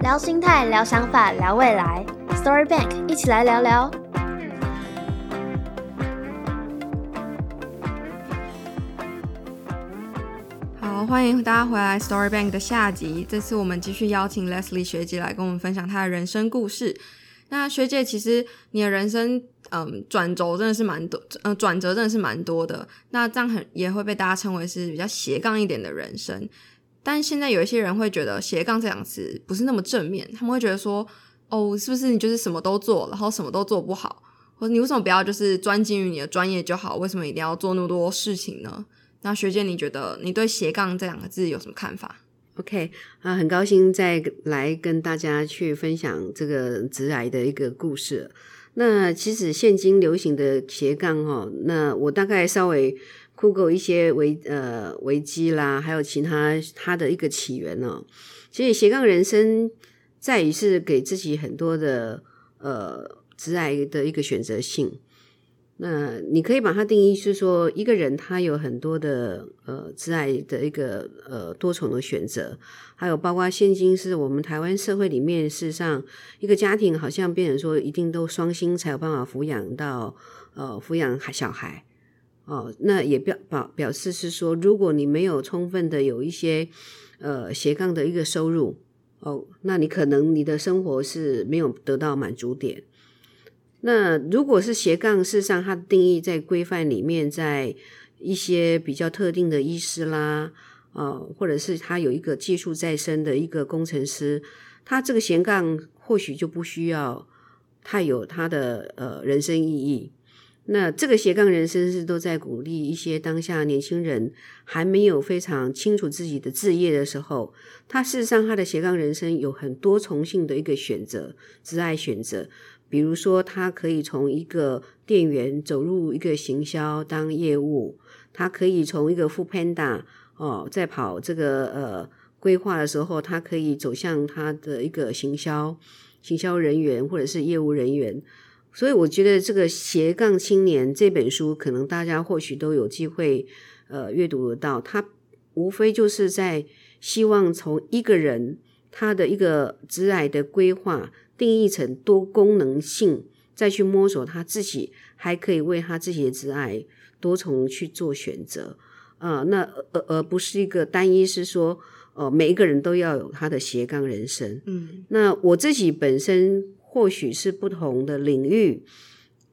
聊心态，聊想法，聊未来。Story Bank，一起来聊聊。好，欢迎大家回来 Story Bank 的下集。这次我们继续邀请 Leslie 学姐来跟我们分享她的人生故事。那学姐，其实你的人生，嗯，转轴真的是蛮多，嗯，转折真的是蛮多的。那这样很也会被大家称为是比较斜杠一点的人生。但现在有一些人会觉得斜杠这两个词不是那么正面，他们会觉得说，哦，是不是你就是什么都做，然后什么都做不好，或者你为什么不要就是专精于你的专业就好？为什么一定要做那么多事情呢？那学姐，你觉得你对斜杠这两个字有什么看法？OK 啊，很高兴再来跟大家去分享这个直癌的一个故事。那其实现今流行的斜杠哈，那我大概稍微酷狗一些危呃危机啦，还有其他它的一个起源呢。其实斜杠人生在于是给自己很多的呃直癌的一个选择性。那你可以把它定义是说，一个人他有很多的呃自爱的一个呃多重的选择，还有包括现今是我们台湾社会里面，事实上一个家庭好像变成说一定都双薪才有办法抚养到呃抚养孩小孩哦，那也表表表示是说，如果你没有充分的有一些呃斜杠的一个收入哦，那你可能你的生活是没有得到满足点。那如果是斜杠，事实上它的定义在规范里面，在一些比较特定的医师啦，啊，或者是他有一个技术在身的一个工程师，他这个斜杠或许就不需要太有他的呃人生意义。那这个斜杠人生是都在鼓励一些当下年轻人还没有非常清楚自己的志业的时候，他事实上他的斜杠人生有很多重性的一个选择，挚爱选择。比如说，他可以从一个店员走入一个行销当业务，他可以从一个副 panda 哦，在跑这个呃规划的时候，他可以走向他的一个行销行销人员或者是业务人员。所以，我觉得这个斜杠青年这本书，可能大家或许都有机会呃阅读得到。他无非就是在希望从一个人他的一个职癌的规划。定义成多功能性，再去摸索他自己，还可以为他自己的职爱多重去做选择啊。那而而不是一个单一，是说，呃，每一个人都要有他的斜杠人生。嗯，那我自己本身或许是不同的领域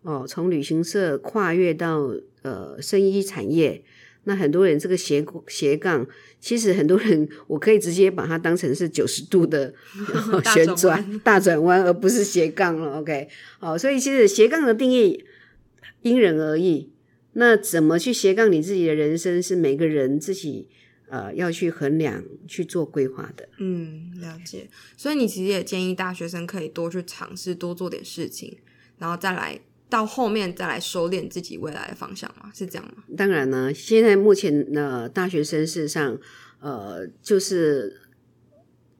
哦，从旅行社跨越到呃生医产业。那很多人这个斜斜杠，其实很多人我可以直接把它当成是九十度的 旋转大转弯，而不是斜杠了。OK，好，所以其实斜杠的定义因人而异。那怎么去斜杠你自己的人生，是每个人自己呃要去衡量去做规划的。嗯，了解。所以你其实也建议大学生可以多去尝试，多做点事情，然后再来。到后面再来收敛自己未来的方向吗？是这样吗？当然呢，现在目前呢，大学生事实上，呃，就是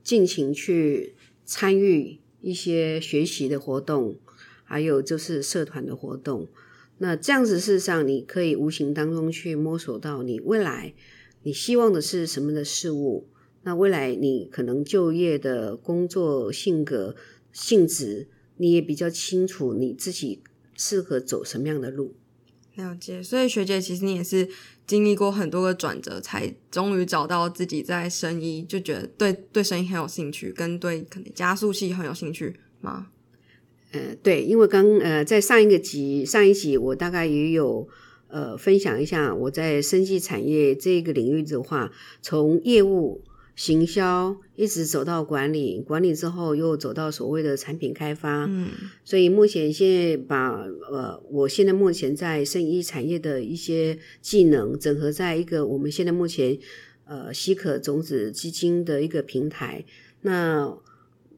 尽情去参与一些学习的活动，还有就是社团的活动。那这样子事实上，你可以无形当中去摸索到你未来你希望的是什么的事物。那未来你可能就业的工作性格性质，你也比较清楚你自己。适合走什么样的路？了解，所以学姐其实你也是经历过很多个转折，才终于找到自己在生意，就觉得对对生意很有兴趣，跟对可能加速器很有兴趣吗？呃，对，因为刚呃在上一个集上一集，我大概也有呃分享一下我在生技产业这个领域的话，从业务。行销一直走到管理，管理之后又走到所谓的产品开发。嗯，所以目前现在把呃，我现在目前在生医产业的一些技能整合在一个我们现在目前呃稀可种子基金的一个平台。那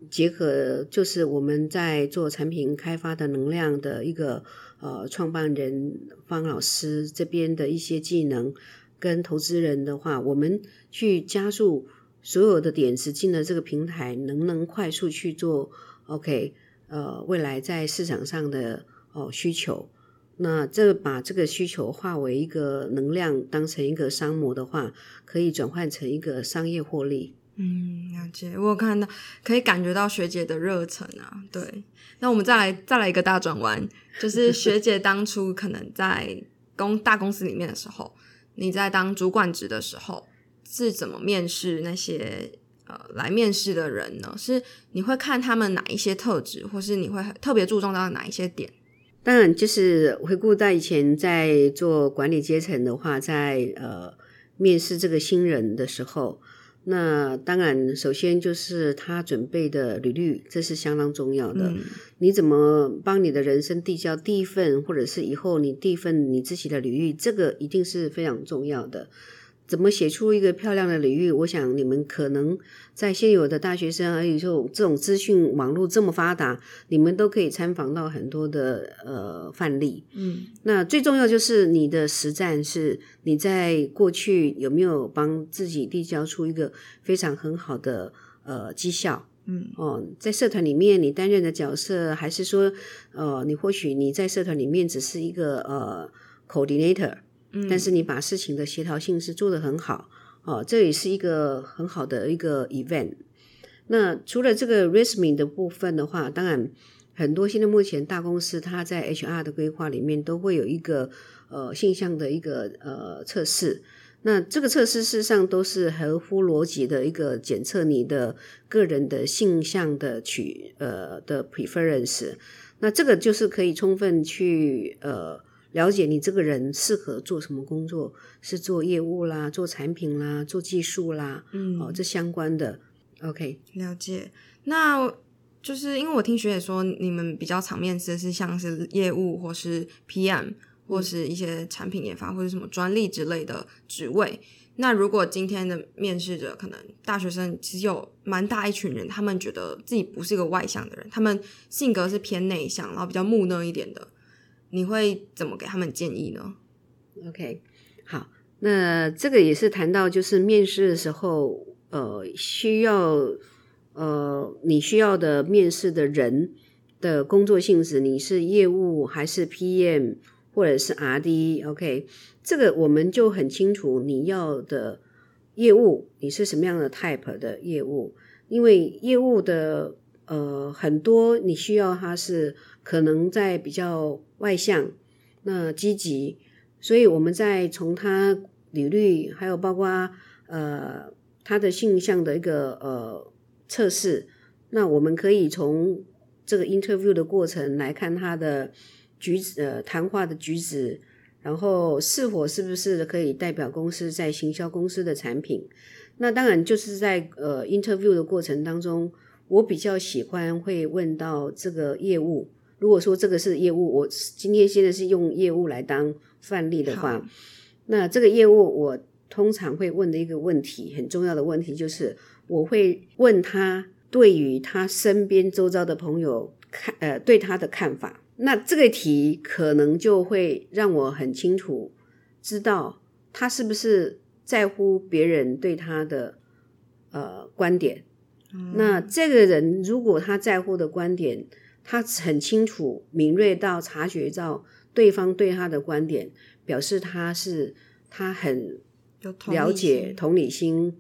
结合就是我们在做产品开发的能量的一个呃创办人方老师这边的一些技能，跟投资人的话，我们去加速。所有的点子进了这个平台，能不能快速去做？OK，呃，未来在市场上的哦需求，那这把这个需求化为一个能量，当成一个商模的话，可以转换成一个商业获利。嗯，了解。我有看到，可以感觉到学姐的热忱啊。对，那我们再来再来一个大转弯，就是学姐当初可能在公大公司里面的时候，你在当主管职的时候是怎么面试那些呃来面试的人呢？是你会看他们哪一些特质，或是你会特别注重到哪一些点？当然，就是回顾到以前在做管理阶层的话，在呃面试这个新人的时候。那当然，首先就是他准备的履历，这是相当重要的。你怎么帮你的人生递交第一份，或者是以后你第一份你自己的履历，这个一定是非常重要的。怎么写出一个漂亮的领域？我想你们可能在现有的大学生，还有这种这种资讯网络这么发达，你们都可以参访到很多的呃范例。嗯，那最重要就是你的实战是你在过去有没有帮自己递交出一个非常很好的呃绩效？嗯，哦，在社团里面你担任的角色，还是说呃你或许你在社团里面只是一个呃 coordinator。但是你把事情的协调性是做得很好，哦，这也是一个很好的一个 event。那除了这个 resume 的部分的话，当然很多现在目前大公司它在 HR 的规划里面都会有一个呃性向的一个呃测试。那这个测试事实上都是合乎逻辑的一个检测你的个人的性向的取呃的 preference。那这个就是可以充分去呃。了解你这个人适合做什么工作，是做业务啦，做产品啦，做技术啦，嗯，哦，这相关的，OK，了解。那就是因为我听学姐说，你们比较常面试是像是业务或是 PM 或是一些产品研发或者什么专利之类的职位。那如果今天的面试者可能大学生，其实有蛮大一群人，他们觉得自己不是一个外向的人，他们性格是偏内向，然后比较木讷一点的。你会怎么给他们建议呢？OK，好，那这个也是谈到就是面试的时候，呃，需要呃你需要的面试的人的工作性质，你是业务还是 PM 或者是 RD？OK，这个我们就很清楚你要的业务，你是什么样的 type 的业务，因为业务的呃很多你需要它是可能在比较。外向，那积极，所以我们在从他履历，还有包括呃他的性向的一个呃测试，那我们可以从这个 interview 的过程来看他的举止呃谈话的举止，然后是否是不是可以代表公司在行销公司的产品。那当然就是在呃 interview 的过程当中，我比较喜欢会问到这个业务。如果说这个是业务，我今天现在是用业务来当范例的话，那这个业务我通常会问的一个问题，很重要的问题就是，我会问他对于他身边周遭的朋友看呃对他的看法。那这个题可能就会让我很清楚知道他是不是在乎别人对他的呃观点。那这个人如果他在乎的观点。他很清楚、敏锐到察觉到对方对他的观点，表示他是他很了解同理心，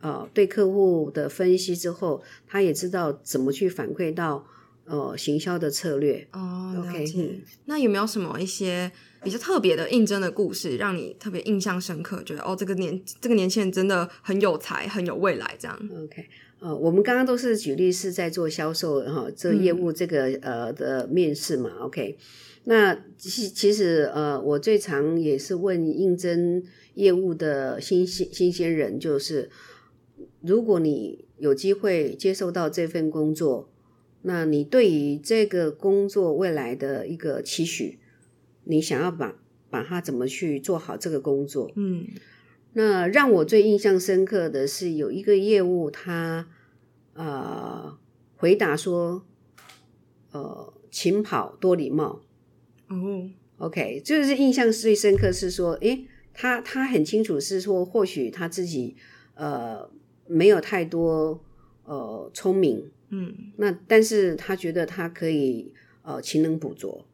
呃，对客户的分析之后，他也知道怎么去反馈到呃行销的策略。哦，OK，那有没有什么一些比较特别的应征的故事，让你特别印象深刻？觉得哦，这个年这个年轻人真的很有才，很有未来，这样。OK。呃，我们刚刚都是举例是在做销售哈，这业务这个呃的面试嘛，OK。那其其实呃，我最常也是问应征业务的新新新鲜人，就是如果你有机会接受到这份工作，那你对于这个工作未来的一个期许，你想要把把它怎么去做好这个工作？嗯。那让我最印象深刻的是有一个业务，他呃回答说，呃，勤跑多礼貌。哦，OK，就是印象最深刻是说，诶，他他很清楚是说，或许他自己呃没有太多呃聪明，嗯，那但是他觉得他可以呃勤能补拙，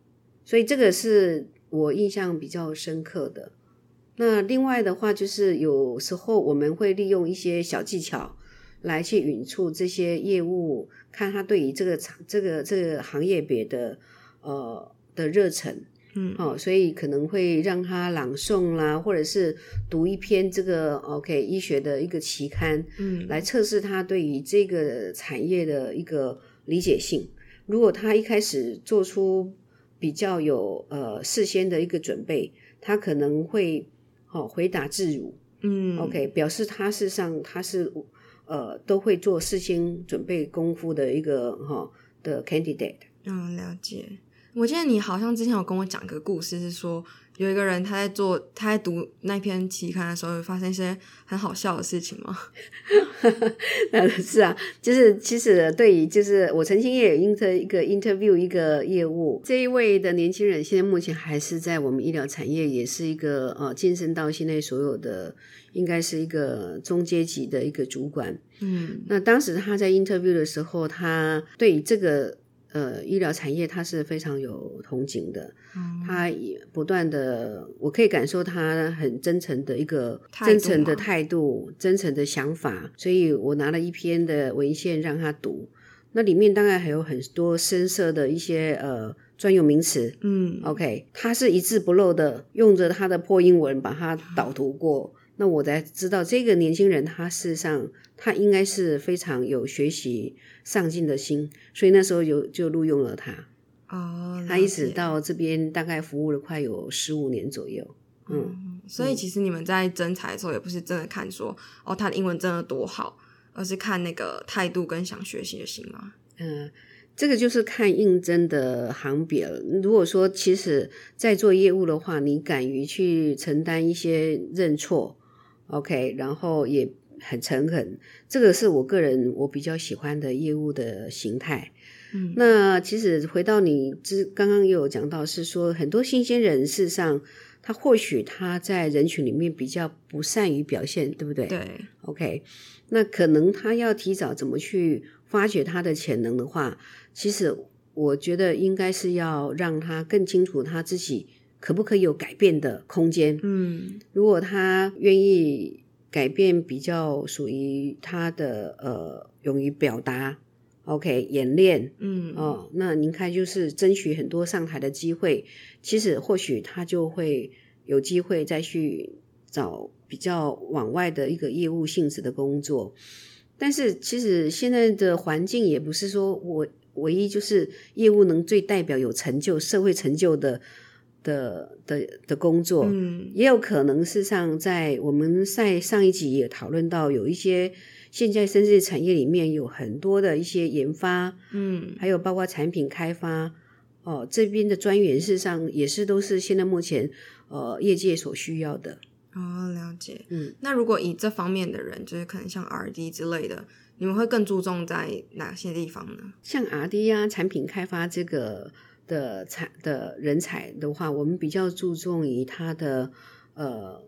所以这个是我印象比较深刻的。那另外的话，就是有时候我们会利用一些小技巧来去引出这些业务，看他对于这个厂、这个这个行业别的呃的热忱。嗯，哦，所以可能会让他朗诵啦，或者是读一篇这个 OK 医学的一个期刊，嗯，来测试他对于这个产业的一个理解性。如果他一开始做出比较有呃事先的一个准备，他可能会哦回答自如，嗯，OK，表示他事实上他是呃都会做事先准备功夫的一个哈、的 candidate。嗯，了解。我记得你好像之前有跟我讲个故事，是说有一个人他在做他在读那篇期刊的时候，有发生一些很好笑的事情吗？呃，是啊，就是其实对于就是我曾经也有 inter 一个 interview 一个业务，这一位的年轻人现在目前还是在我们医疗产业，也是一个呃晋升到现在所有的应该是一个中阶级的一个主管。嗯那当时他在 interview 的时候，他对于这个呃医疗产业他是非常有憧憬的，嗯。他也不断的，我可以感受他很真诚的一个真诚的态度、真诚的想法，所以我拿了一篇的文献让他读，那里面当然还有很多深色的一些呃专有名词。嗯。OK，他是一字不漏的用着他的破英文把它导读过，那我才知道这个年轻人他事实上他应该是非常有学习上进的心，所以那时候有就录用了他。哦，他一直到这边大概服务了快有十五年左右。嗯，嗯，所以其实你们在征才的时候，也不是真的看说哦他的英文真的多好，而是看那个态度跟想学习的心嘛。嗯，这个就是看应征的行别了。如果说其实在做业务的话，你敢于去承担一些认错，OK，然后也很诚恳，这个是我个人我比较喜欢的业务的形态。嗯那其实回到你之刚刚也有讲到，是说很多新鲜人事实上他或许他在人群里面比较不善于表现，对不对？对，OK，那可能他要提早怎么去发掘他的潜能的话，其实我觉得应该是要让他更清楚他自己可不可以有改变的空间。嗯如果他愿意改变，比较属于他的呃勇于表达，OK 演练。嗯哦，那您看，就是争取很多上台的机会，其实或许他就会有机会再去找比较往外的一个业务性质的工作。但是其实现在的环境也不是说我唯一就是业务能最代表有成就、社会成就的的的的工作。嗯也有可能，事实上，在我们在上一集也讨论到，有一些现在甚至产业里面有很多的一些研发，嗯还有包括产品开发，哦，这边的专员事实上也是都是现在目前呃业界所需要的。哦，了解。嗯，那如果以这方面的人，就是可能像 R D 之类的，你们会更注重在哪些地方呢？像 R D 啊，产品开发这个的产的人才的话，我们比较注重于他的呃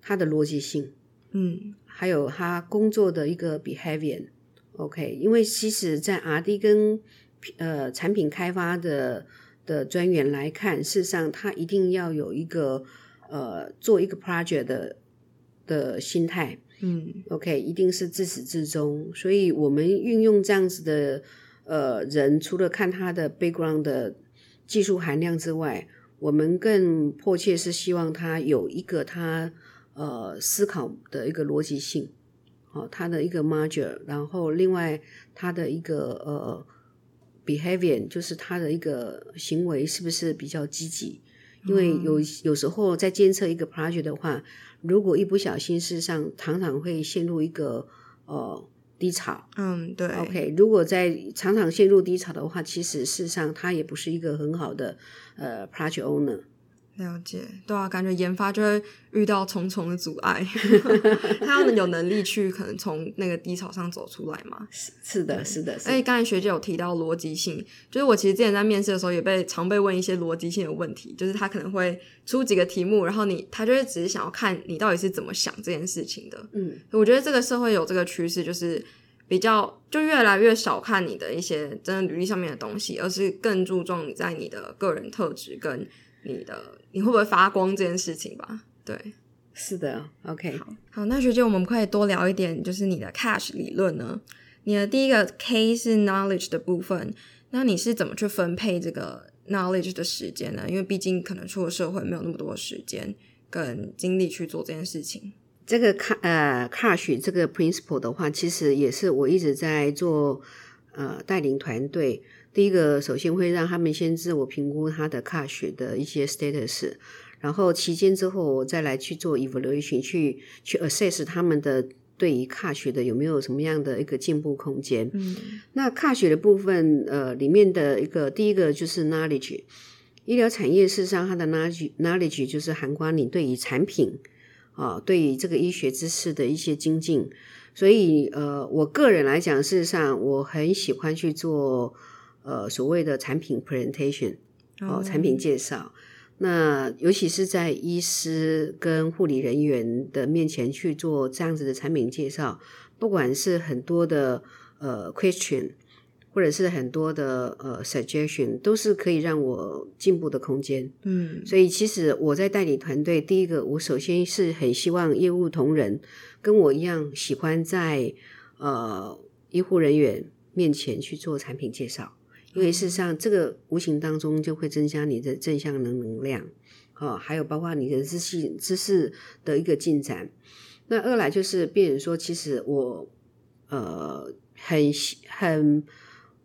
他的逻辑性。嗯还有他工作的一个 behavior。OK，因为其实，在 R&D 跟呃产品开发的的专员来看，事实上他一定要有一个呃做一个 project 的的心态。嗯 OK，一定是自始至终。所以我们运用这样子的呃人，除了看他的 background 的技术含量之外，我们更迫切是希望他有一个他呃思考的一个逻辑性，哦，他的一个 module，然后另外他的一个呃 behavior，就是他的一个行为是不是比较积极？因为有有时候在监测一个 project 的话，如果一不小心，事实上常常会陷入一个呃低潮。嗯，对 OK，如果在常常陷入低潮的话，其实事实上他也不是一个很好的呃 project owner。了解，对啊，感觉研发就会遇到重重的阻碍，他要有能力去可能从那个低潮上走出来嘛。是的，是的，是的。所以。刚才学姐有提到逻辑性，就是我其实之前在面试的时候也被常被问一些逻辑性的问题，就是他可能会出几个题目，然后你他就是只是想要看你到底是怎么想这件事情的。嗯，我觉得这个社会有这个趋势，就是比较就越来越少看你的一些真的履历上面的东西，而是更注重你在你的个人特质跟你的你会不会发光这件事情吧。对，是的，OK。好，好那学姐，我们可以多聊一点，就是你的 cash 理论呢？你的第一个 K 是 knowledge 的部分，那你是怎么去分配这个 knowledge 的时间呢？因为毕竟可能出了社会没有那么多时间跟精力去做这件事情。这个 c 呃 cash 这个 principle 的话，其实也是我一直在做呃带领团队。第一个，首先会让他们先自我评估他的 cash 的一些 status，然后期间之后我再来去做 evaluation，去去 assess 他们的对于 cash 的有没有什么样的一个进步空间。嗯，那 cash 的部分，呃，里面的一个第一个就是 knowledge，医疗产业事实上它的 knowledge knowledge 就是涵盖你对于产品啊，对于这个医学知识的一些精进。所以，呃，我个人来讲，事实上我很喜欢去做。呃，所谓的产品 presentation 哦，产品介绍，那尤其是在医师跟护理人员的面前去做这样子的产品介绍，不管是很多的呃 question，或者是很多的呃 suggestion，都是可以让我进步的空间。嗯，所以其实我在代理团队，第一个我首先是很希望业务同仁跟我一样，喜欢在呃医护人员面前去做产品介绍。因为事实上，这个无形当中就会增加你的正向能能量，哦，还有包括你的知识知识的一个进展。那二来就是，病人说，其实我呃很很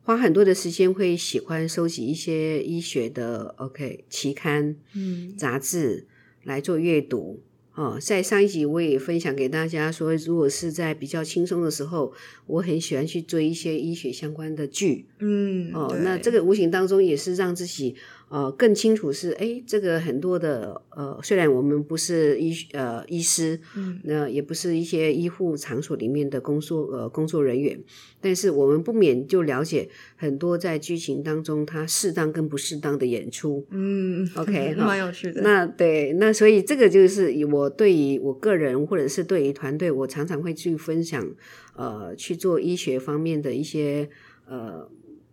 花很多的时间，会喜欢收集一些医学的 OK 期刊、嗯杂志来做阅读。哦，在上一集我也分享给大家说，如果是在比较轻松的时候，我很喜欢去追一些医学相关的剧。嗯，哦，那这个无形当中也是让自己呃更清楚是，哎，这个很多的呃，虽然我们不是医呃医师，嗯，那也不是一些医护场所里面的工作呃工作人员，但是我们不免就了解很多在剧情当中他适当跟不适当的演出。嗯，OK，蛮有趣的。那对，那所以这个就是我对于我个人或者是对于团队，我常常会去分享呃去做医学方面的一些呃。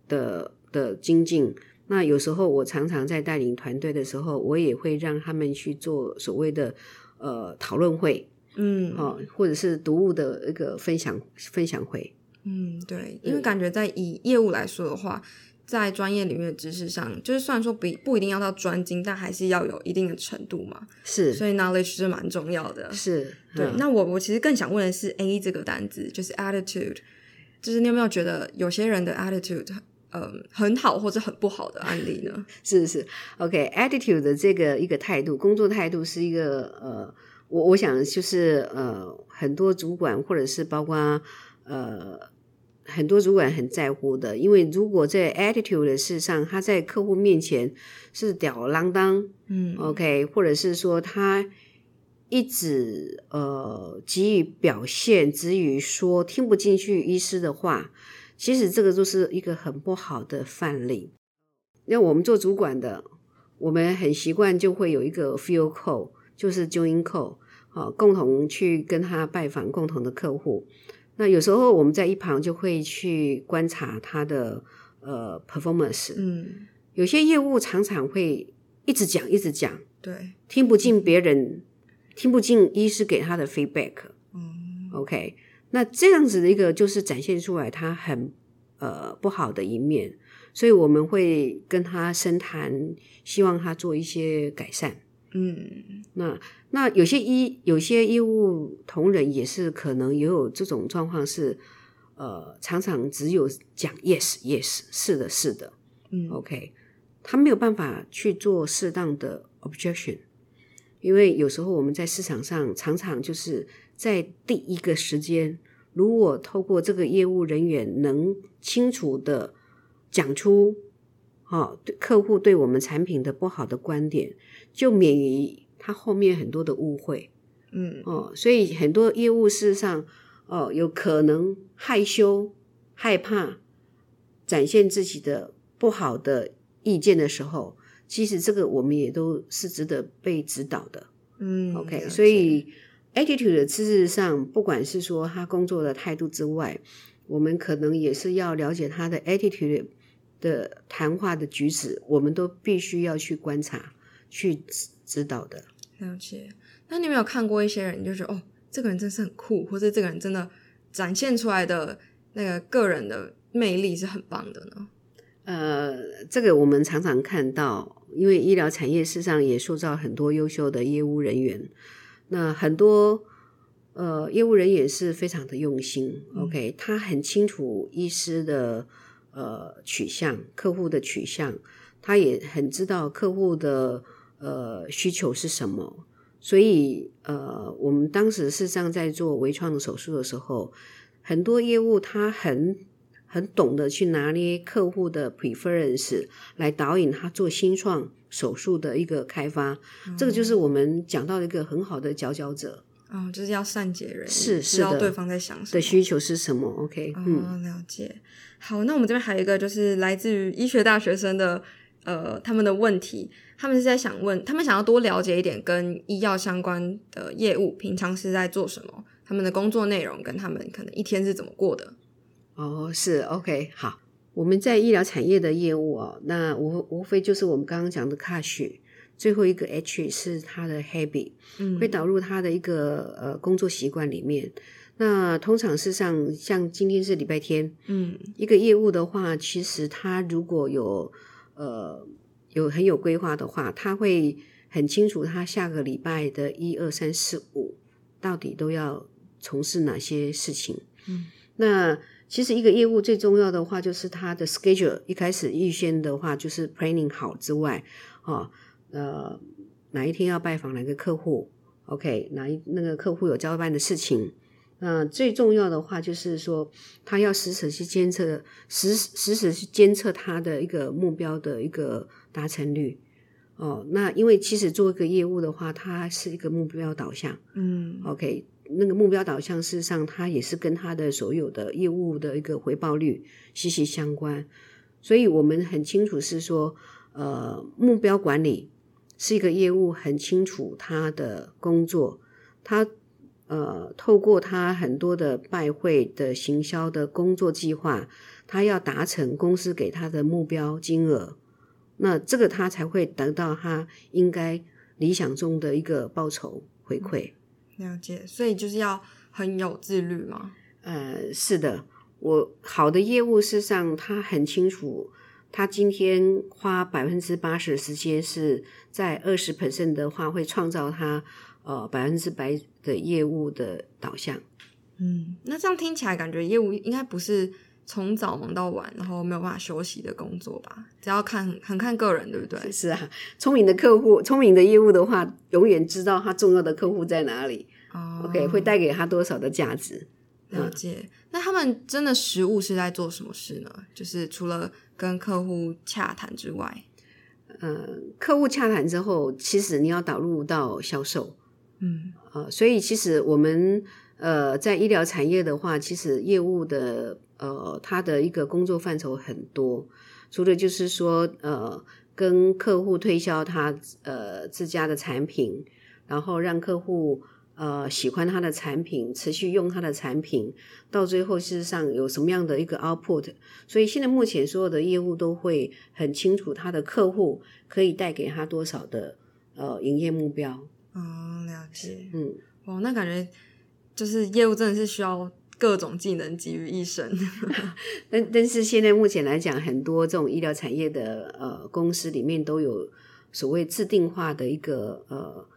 的的精进，那有时候我常常在带领团队的时候，我也会让他们去做所谓的呃讨论会，嗯，哦，或者是读物的一个分享分享会。嗯，对，因为感觉在以业务来说的话，在专业领域的知识上，就是虽然说不不一定要到专精，但还是要有一定的程度嘛。是，所以 knowledge 是蛮重要的。是，对。那我我其实更想问的是 A 这个单字，就是 attitude，就是你有没有觉得有些人的 attitude？嗯，很好或者很不好的案例呢？是是，OK，attitude 的这个一个态度，工作态度是一个呃，我我想就是呃，很多主管或者是包括呃很多主管很在乎的，因为如果在 attitude 的事上，他在客户面前是吊儿郎当，嗯，OK，或者是说他一直呃给予表现，只予说听不进去医师的话。其实这个就是一个很不好的范例。那我们做主管的，我们很习惯就会有一个 feel call，就是 join call，啊，共同去跟他拜访共同的客户。那有时候我们在一旁就会去观察他的呃 performance。嗯，有些业务常常会一直讲一直讲，对，听不进别人，听不进医师给他的 feedback。嗯，OK。那这样子的一个就是展现出来他很呃不好的一面，所以我们会跟他深谈，希望他做一些改善。嗯，那那有些医有些业务同仁也是可能也有这种状况，是呃常常只有讲 yes yes 是的是的，嗯，OK，他没有办法去做适当的 objection，因为有时候我们在市场上常常就是。在第一个时间，如果透过这个业务人员能清楚的讲出，哦，客户对我们产品的不好的观点，就免于他后面很多的误会。嗯，哦，所以很多业务事实上，哦，有可能害羞、害怕展现自己的不好的意见的时候，其实这个我们也都是值得被指导的。嗯，OK，所以。Attitude 事实上，不管是说他工作的态度之外，我们可能也是要了解他的 attitude 的谈话的举止，我们都必须要去观察、去指指导的。了解。那你有没有看过一些人，就觉得哦，这个人真是很酷，或者这个人真的展现出来的那个个人的魅力是很棒的呢？呃，这个我们常常看到，因为医疗产业事实上也塑造很多优秀的业务人员。那很多呃业务人员是非常的用心，OK，他很清楚医师的呃取向、客户的取向，他也很知道客户的呃需求是什么。所以呃，我们当时事实上在做微创的手术的时候，很多业务他很。很懂得去拿捏客户的 preference 来导引他做新创手术的一个开发，这个就是我们讲到一个很好的佼佼者。哦，就是要善解人意，是知道对方在想什么的需求是什么。OK，嗯，了解。好，那我们这边还有一个就是来自于医学大学生的呃他们的问题，他们是在想问，他们想要多了解一点跟医药相关的业务，平常是在做什么，他们的工作内容跟他们可能一天是怎么过的。哦，是 OK，好，我们在医疗产业的业务哦，那无无非就是我们刚刚讲的 cash，最后一个 H 是他的 habit，嗯，会导入他的一个呃工作习惯里面。那通常事实上，像今天是礼拜天，嗯，一个业务的话，其实他如果有呃有很有规划的话，他会很清楚他下个礼拜的一二三四五到底都要从事哪些事情，嗯，那。其实一个业务最重要的话，就是它的 schedule 一开始预先的话，就是 planning 好之外，哦，呃，哪一天要拜访哪个客户，OK，哪一那个客户有交办的事情，呃最重要的话就是说，他要实时去监测，实实时去监测他的一个目标的一个达成率，哦，那因为其实做一个业务的话，它是一个目标导向，嗯，OK。那个目标导向，事实上，它也是跟他的所有的业务的一个回报率息息相关。所以我们很清楚是说，呃，目标管理是一个业务很清楚他的工作，他呃透过他很多的拜会的行销的工作计划，他要达成公司给他的目标金额，那这个他才会得到他应该理想中的一个报酬回馈。了解，所以就是要很有自律嘛？呃，是的，我好的业务事实上他很清楚，他今天花百分之八十的时间是在二十 percent 的话，会创造他呃百分之百的业务的导向。嗯，那这样听起来感觉业务应该不是从早忙到晚，然后没有办法休息的工作吧？只要看很看个人，对不对？是啊，聪明的客户，聪明的业务的话，永远知道他重要的客户在哪里。OK，会带给他多少的价值？了解。那他们真的实物是在做什么事呢？就是除了跟客户洽谈之外，嗯，客户洽谈之后，其实你要导入到销售，嗯，呃，所以其实我们呃在医疗产业的话，其实业务的呃他的一个工作范畴很多，除了就是说呃跟客户推销他呃自家的产品，然后让客户。呃，喜欢他的产品，持续用他的产品，到最后事实上有什么样的一个 output？所以现在目前所有的业务都会很清楚他的客户可以带给他多少的呃营业目标。嗯，了解。嗯，哦，那感觉就是业务真的是需要各种技能集于一身。但但是现在目前来讲，很多这种医疗产业的呃公司里面都有所谓制定化的一个呃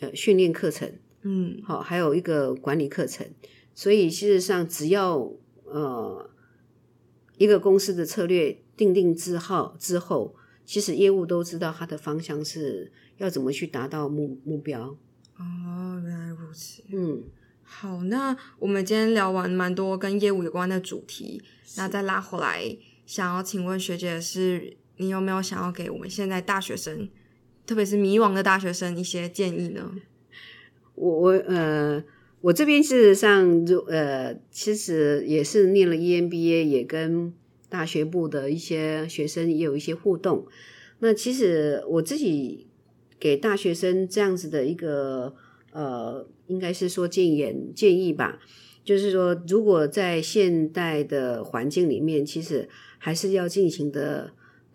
呃训练课程。嗯，好，还有一个管理课程，所以事实上，只要呃一个公司的策略定定之后之后，其实业务都知道它的方向是要怎么去达到目目标。哦，原来如此。嗯，好，那我们今天聊完蛮多跟业务有关的主题，那再拉回来，想要请问学姐的是，你有没有想要给我们现在大学生，特别是迷惘的大学生一些建议呢？我我呃，我这边事实上，就呃，其实也是念了 EMBA，也跟大学部的一些学生也有一些互动。那其实我自己给大学生这样子的一个呃，应该是说建言建议吧，就是说，如果在现代的环境里面，其实还是要尽情的，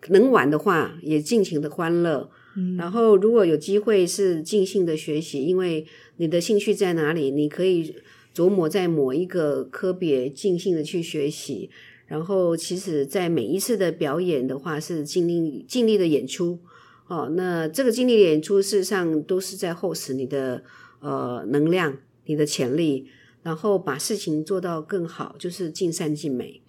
能玩的话也尽情的欢乐，嗯然后如果有机会是尽兴的学习，因为你的兴趣在哪里，你可以琢磨在某一个科别尽兴的去学习。然后，其实，在每一次的表演的话，是尽力尽力的演出。哦，那这个尽力的演出，事实上都是在厚实你的呃能量、你的潜力，然后把事情做到更好，就是尽善尽美。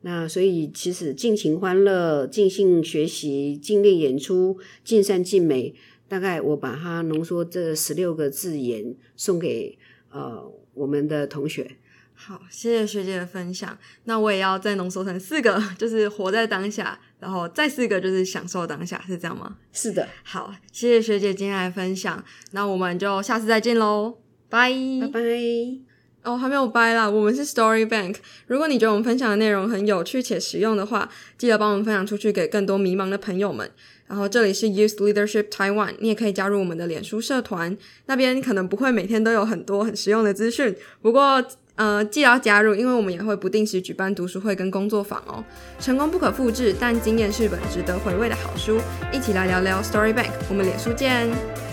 那所以，其实尽情欢乐、尽兴学习、尽力演出、尽善尽美，大概我把它浓缩这十六个字眼送给呃我们的同学。好，谢谢学姐的分享。那我也要再浓缩成四个，就是活在当下，然后再四个就是享受当下，是这样吗？是的，好，谢谢学姐今天来分享，那我们就下次再见喽，拜拜拜。哦，还没有掰啦，我们是 Story Bank。如果你觉得我们分享的内容很有趣且实用的话，记得帮我们分享出去给更多迷茫的朋友们。然后这里是 Youth Leadership Taiwan，你也可以加入我们的脸书社团，那边可能不会每天都有很多很实用的资讯，不过呃记得要加入，因为我们也会不定时举办读书会跟工作坊哦。成功不可复制，但经验是本值得回味的好书。一起来聊聊 Story Bank，我们脸书见。